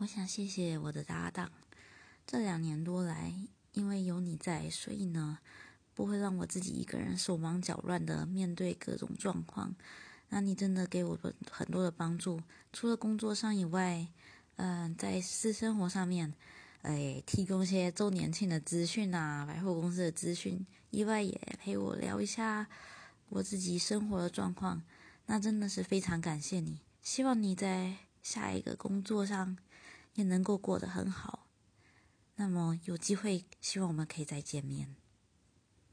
我想谢谢我的搭档，这两年多来，因为有你在，所以呢，不会让我自己一个人手忙脚乱的面对各种状况。那你真的给我很多的帮助，除了工作上以外，嗯，在私生活上面，哎，提供一些周年庆的资讯啊，百货公司的资讯，意外也陪我聊一下我自己生活的状况。那真的是非常感谢你，希望你在下一个工作上。也能够过得很好，那么有机会，希望我们可以再见面。